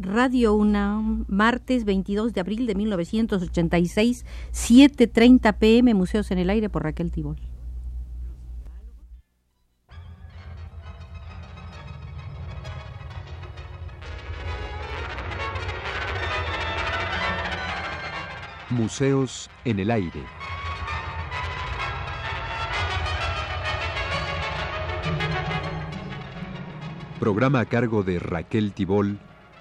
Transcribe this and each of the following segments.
Radio UNAM, martes 22 de abril de 1986, 7.30 pm, Museos en el Aire por Raquel Tibol. Museos en el Aire. Programa a cargo de Raquel Tibol,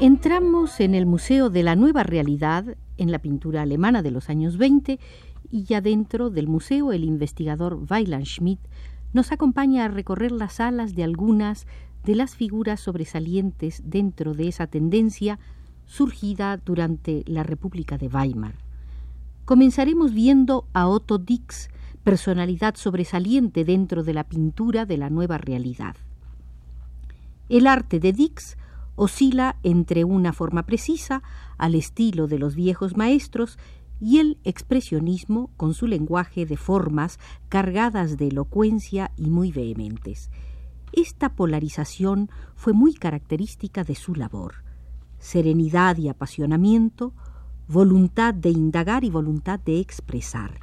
Entramos en el Museo de la Nueva Realidad, en la pintura alemana de los años 20, y ya dentro del museo el investigador Weiland Schmidt nos acompaña a recorrer las salas de algunas de las figuras sobresalientes dentro de esa tendencia surgida durante la República de Weimar. Comenzaremos viendo a Otto Dix, personalidad sobresaliente dentro de la pintura de la nueva realidad. El arte de Dix oscila entre una forma precisa, al estilo de los viejos maestros, y el expresionismo con su lenguaje de formas cargadas de elocuencia y muy vehementes. Esta polarización fue muy característica de su labor. Serenidad y apasionamiento, voluntad de indagar y voluntad de expresar.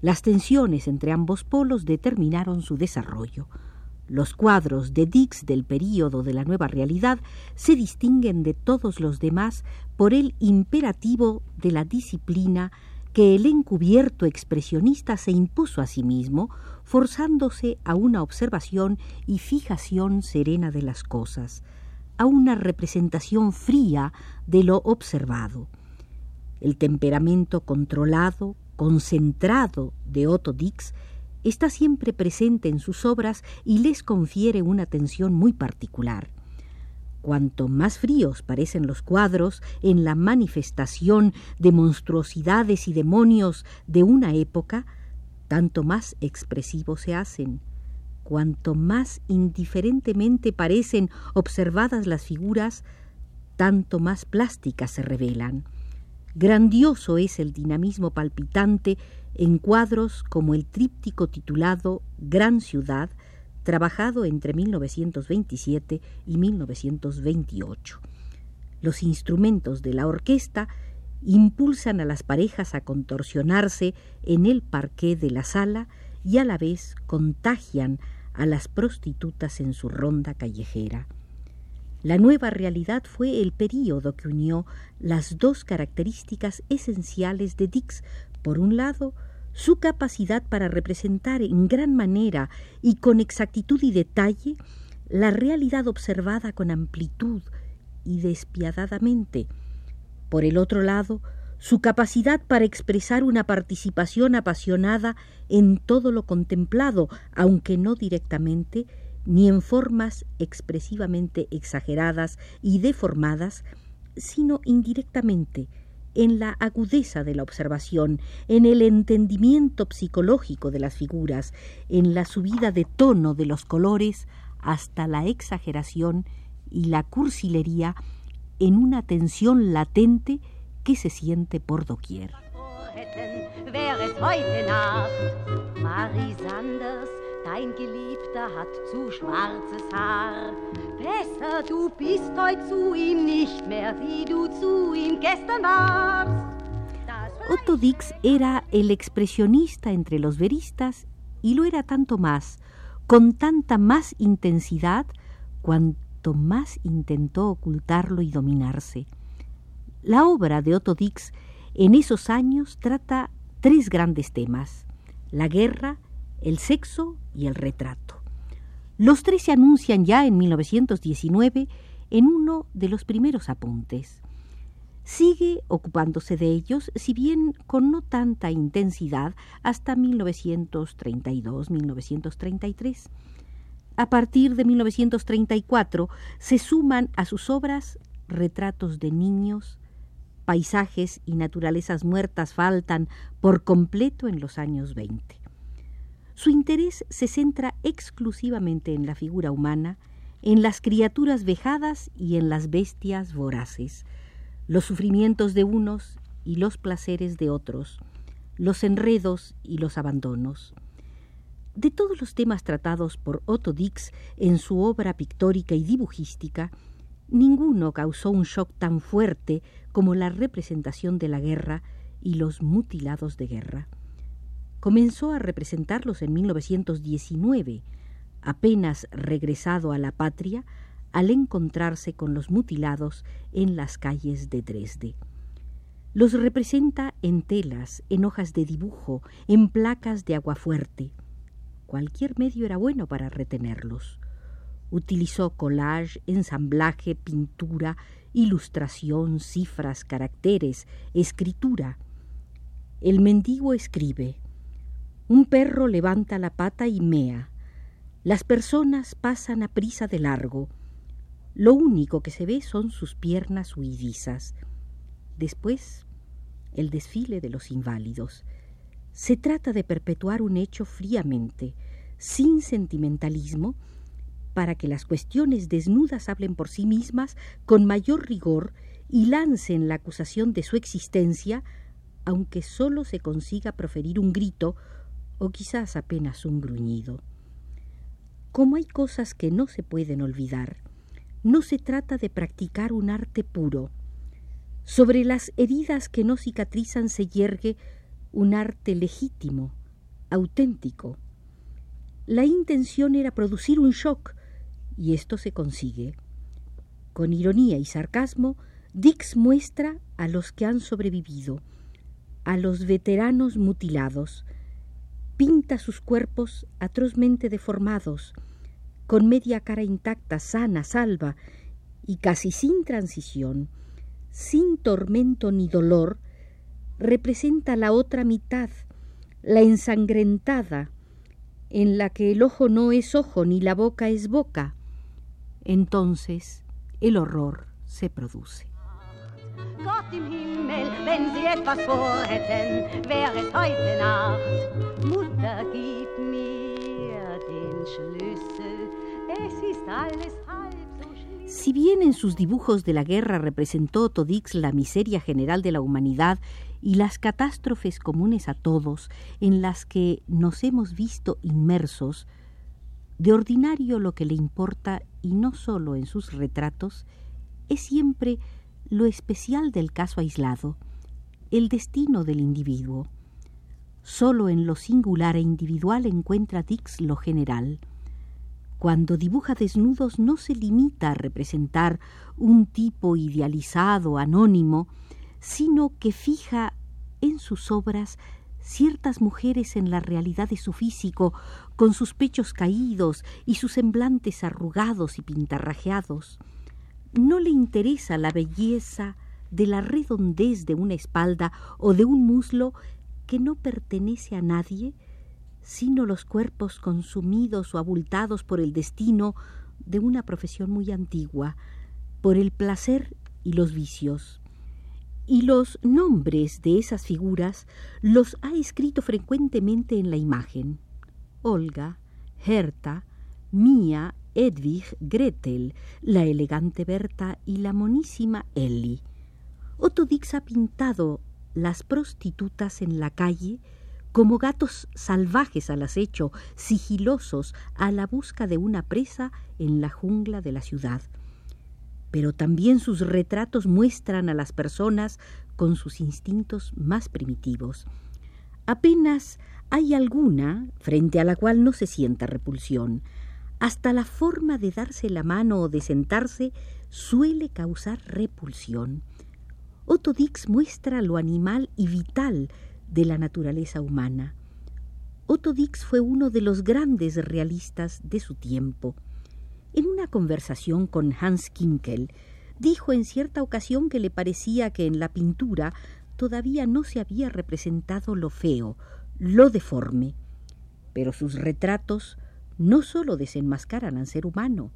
Las tensiones entre ambos polos determinaron su desarrollo. Los cuadros de Dix del período de la nueva realidad se distinguen de todos los demás por el imperativo de la disciplina que el encubierto expresionista se impuso a sí mismo, forzándose a una observación y fijación serena de las cosas, a una representación fría de lo observado. El temperamento controlado, concentrado de Otto Dix está siempre presente en sus obras y les confiere una atención muy particular. Cuanto más fríos parecen los cuadros en la manifestación de monstruosidades y demonios de una época, tanto más expresivos se hacen. Cuanto más indiferentemente parecen observadas las figuras, tanto más plásticas se revelan. Grandioso es el dinamismo palpitante en cuadros como el tríptico titulado Gran Ciudad, trabajado entre 1927 y 1928. Los instrumentos de la orquesta impulsan a las parejas a contorsionarse en el parqué de la sala y a la vez contagian a las prostitutas en su ronda callejera. La nueva realidad fue el período que unió las dos características esenciales de Dix, por un lado, su capacidad para representar en gran manera y con exactitud y detalle la realidad observada con amplitud y despiadadamente. Por el otro lado, su capacidad para expresar una participación apasionada en todo lo contemplado, aunque no directamente, ni en formas expresivamente exageradas y deformadas, sino indirectamente, en la agudeza de la observación, en el entendimiento psicológico de las figuras, en la subida de tono de los colores hasta la exageración y la cursilería, en una tensión latente que se siente por doquier. Heute dein Geliebter hat zu schwarzes Haar. Besser, du bist heut zu ihm nicht mehr, wie du zu ihm gestern warst. Otto Dix era el expresionista entre los veristas y lo era tanto más, con tanta más intensidad, cuanto más intentó ocultarlo y dominarse. La obra de Otto Dix en esos años trata tres grandes temas, la guerra, el sexo y el retrato. Los tres se anuncian ya en 1919 en uno de los primeros apuntes. Sigue ocupándose de ellos, si bien con no tanta intensidad, hasta 1932-1933. A partir de 1934 se suman a sus obras retratos de niños, paisajes y naturalezas muertas faltan por completo en los años 20. Su interés se centra exclusivamente en la figura humana, en las criaturas vejadas y en las bestias voraces, los sufrimientos de unos y los placeres de otros, los enredos y los abandonos. De todos los temas tratados por Otto Dix en su obra pictórica y dibujística, ninguno causó un shock tan fuerte como la representación de la guerra y los mutilados de guerra. Comenzó a representarlos en 1919, apenas regresado a la patria al encontrarse con los mutilados en las calles de Dresde. Los representa en telas, en hojas de dibujo, en placas de agua fuerte. Cualquier medio era bueno para retenerlos. Utilizó collage, ensamblaje, pintura, ilustración, cifras, caracteres, escritura. El mendigo escribe. Un perro levanta la pata y mea. Las personas pasan a prisa de largo. Lo único que se ve son sus piernas huidizas. Después, el desfile de los inválidos. Se trata de perpetuar un hecho fríamente, sin sentimentalismo, para que las cuestiones desnudas hablen por sí mismas con mayor rigor y lancen la acusación de su existencia, aunque sólo se consiga proferir un grito o quizás apenas un gruñido. Como hay cosas que no se pueden olvidar, no se trata de practicar un arte puro. Sobre las heridas que no cicatrizan se yergue un arte legítimo, auténtico. La intención era producir un shock, y esto se consigue. Con ironía y sarcasmo, Dix muestra a los que han sobrevivido, a los veteranos mutilados, pinta sus cuerpos atrozmente deformados, con media cara intacta, sana, salva, y casi sin transición, sin tormento ni dolor, representa la otra mitad, la ensangrentada, en la que el ojo no es ojo ni la boca es boca, entonces el horror se produce. Gott im Himmel, wenn Sie etwas vorhätten, wäre es heute Nacht. Mutter, gib mir den Schlüssel, es ist alles. Si bien en sus dibujos de la guerra representó Todix la miseria general de la humanidad y las catástrofes comunes a todos en las que nos hemos visto inmersos, de ordinario lo que le importa, y no solo en sus retratos, es siempre lo especial del caso aislado, el destino del individuo. Solo en lo singular e individual encuentra Dix lo general. Cuando dibuja desnudos no se limita a representar un tipo idealizado, anónimo, sino que fija en sus obras ciertas mujeres en la realidad de su físico, con sus pechos caídos y sus semblantes arrugados y pintarrajeados. No le interesa la belleza de la redondez de una espalda o de un muslo que no pertenece a nadie, sino los cuerpos consumidos o abultados por el destino de una profesión muy antigua, por el placer y los vicios y los nombres de esas figuras los ha escrito frecuentemente en la imagen. Olga, Herta, Mía, Edwig, Gretel, la elegante Berta y la monísima Ellie. Otto Dix ha pintado las prostitutas en la calle como gatos salvajes al acecho, sigilosos a la busca de una presa en la jungla de la ciudad pero también sus retratos muestran a las personas con sus instintos más primitivos. Apenas hay alguna frente a la cual no se sienta repulsión. Hasta la forma de darse la mano o de sentarse suele causar repulsión. Otto Dix muestra lo animal y vital de la naturaleza humana. Otto Dix fue uno de los grandes realistas de su tiempo. En una conversación con Hans Kinkel, dijo en cierta ocasión que le parecía que en la pintura todavía no se había representado lo feo, lo deforme. Pero sus retratos no sólo desenmascaran al ser humano,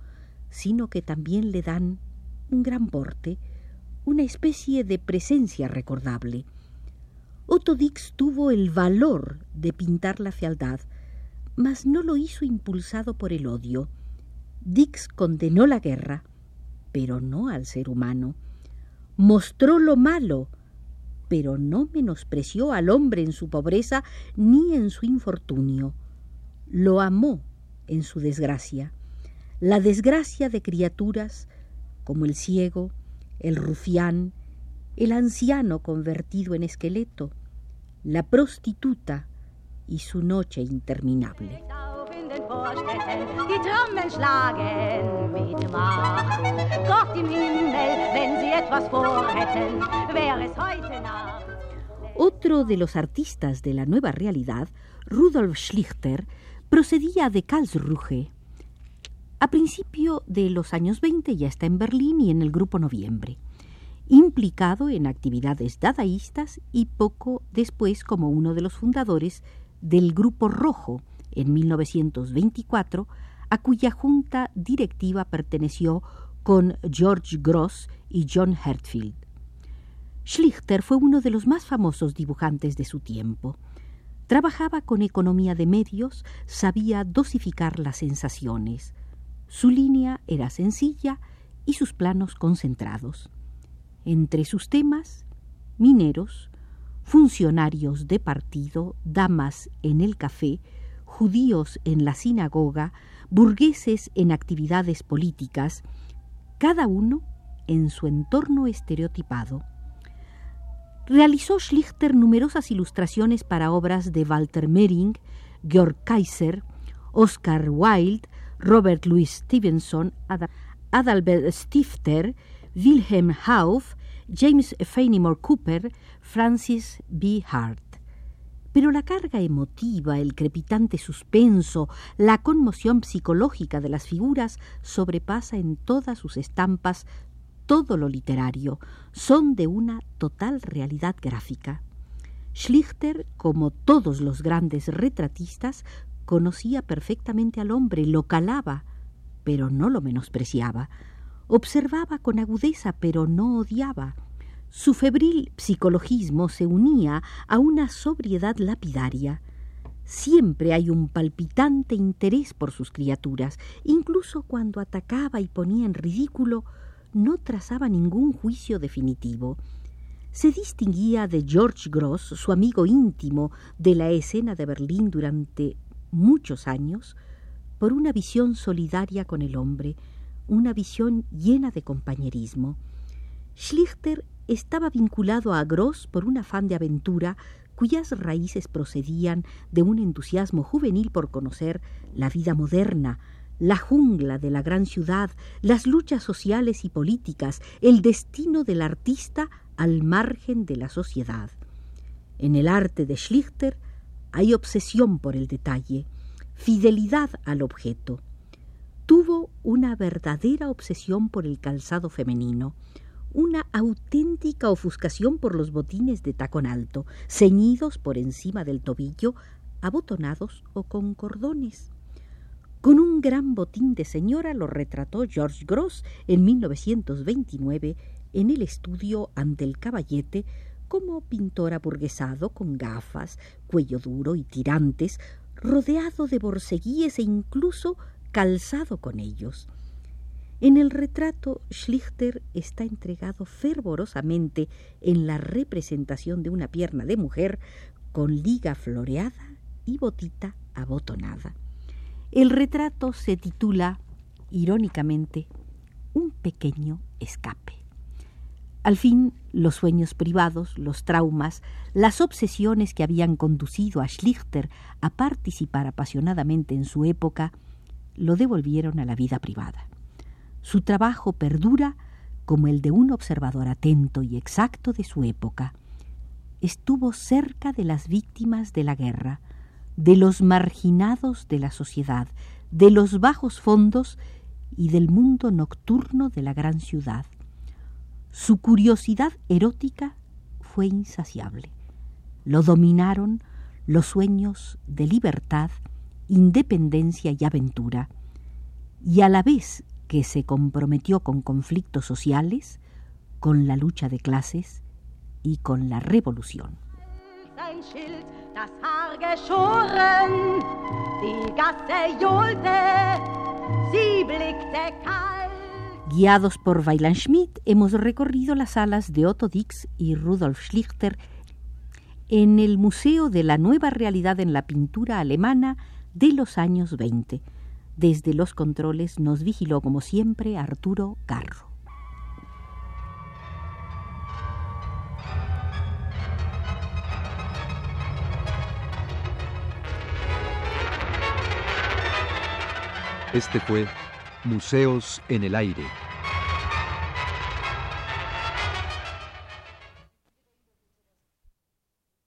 sino que también le dan un gran porte, una especie de presencia recordable. Otto Dix tuvo el valor de pintar la fealdad, mas no lo hizo impulsado por el odio. Dix condenó la guerra, pero no al ser humano. Mostró lo malo, pero no menospreció al hombre en su pobreza ni en su infortunio. Lo amó en su desgracia, la desgracia de criaturas como el ciego, el rufián, el anciano convertido en esqueleto, la prostituta y su noche interminable. Otro de los artistas de la nueva realidad, Rudolf Schlichter, procedía de Karlsruhe. A principio de los años 20 ya está en Berlín y en el Grupo Noviembre, implicado en actividades dadaístas y poco después como uno de los fundadores del Grupo Rojo en 1924, a cuya junta directiva perteneció con George Gross y John Hertfield. Schlichter fue uno de los más famosos dibujantes de su tiempo. Trabajaba con economía de medios, sabía dosificar las sensaciones. Su línea era sencilla y sus planos concentrados. Entre sus temas, mineros, funcionarios de partido, damas en el café, judíos en la sinagoga, burgueses en actividades políticas, cada uno en su entorno estereotipado. Realizó Schlichter numerosas ilustraciones para obras de Walter Mering, Georg Kaiser, Oscar Wilde, Robert Louis Stevenson, Adalbert Stifter, Wilhelm Hauff, James Fenimore Cooper, Francis B. Hart. Pero la carga emotiva, el crepitante suspenso, la conmoción psicológica de las figuras sobrepasa en todas sus estampas todo lo literario, son de una total realidad gráfica. Schlichter, como todos los grandes retratistas, conocía perfectamente al hombre, lo calaba, pero no lo menospreciaba, observaba con agudeza, pero no odiaba. Su febril psicologismo se unía a una sobriedad lapidaria. Siempre hay un palpitante interés por sus criaturas, incluso cuando atacaba y ponía en ridículo no trazaba ningún juicio definitivo. Se distinguía de George Gross, su amigo íntimo de la escena de Berlín durante muchos años, por una visión solidaria con el hombre, una visión llena de compañerismo. Schlichter estaba vinculado a Gross por un afán de aventura cuyas raíces procedían de un entusiasmo juvenil por conocer la vida moderna, la jungla de la gran ciudad, las luchas sociales y políticas, el destino del artista al margen de la sociedad. En el arte de Schlichter hay obsesión por el detalle, fidelidad al objeto. Tuvo una verdadera obsesión por el calzado femenino, una auténtica ofuscación por los botines de tacón alto, ceñidos por encima del tobillo, abotonados o con cordones. Con un gran botín de señora lo retrató George Gross en 1929 en el estudio ante el caballete como pintor aburguesado con gafas, cuello duro y tirantes, rodeado de borceguíes e incluso calzado con ellos. En el retrato, Schlichter está entregado fervorosamente en la representación de una pierna de mujer con liga floreada y botita abotonada. El retrato se titula, irónicamente, Un pequeño escape. Al fin, los sueños privados, los traumas, las obsesiones que habían conducido a Schlichter a participar apasionadamente en su época, lo devolvieron a la vida privada. Su trabajo perdura como el de un observador atento y exacto de su época. Estuvo cerca de las víctimas de la guerra, de los marginados de la sociedad, de los bajos fondos y del mundo nocturno de la gran ciudad. Su curiosidad erótica fue insaciable. Lo dominaron los sueños de libertad, independencia y aventura, y a la vez que se comprometió con conflictos sociales, con la lucha de clases y con la revolución. Guiados por Weiland Schmidt, hemos recorrido las salas de Otto Dix y Rudolf Schlichter en el Museo de la Nueva Realidad en la Pintura Alemana de los años 20. Desde los controles nos vigiló como siempre Arturo Carro. Este fue Museos en el Aire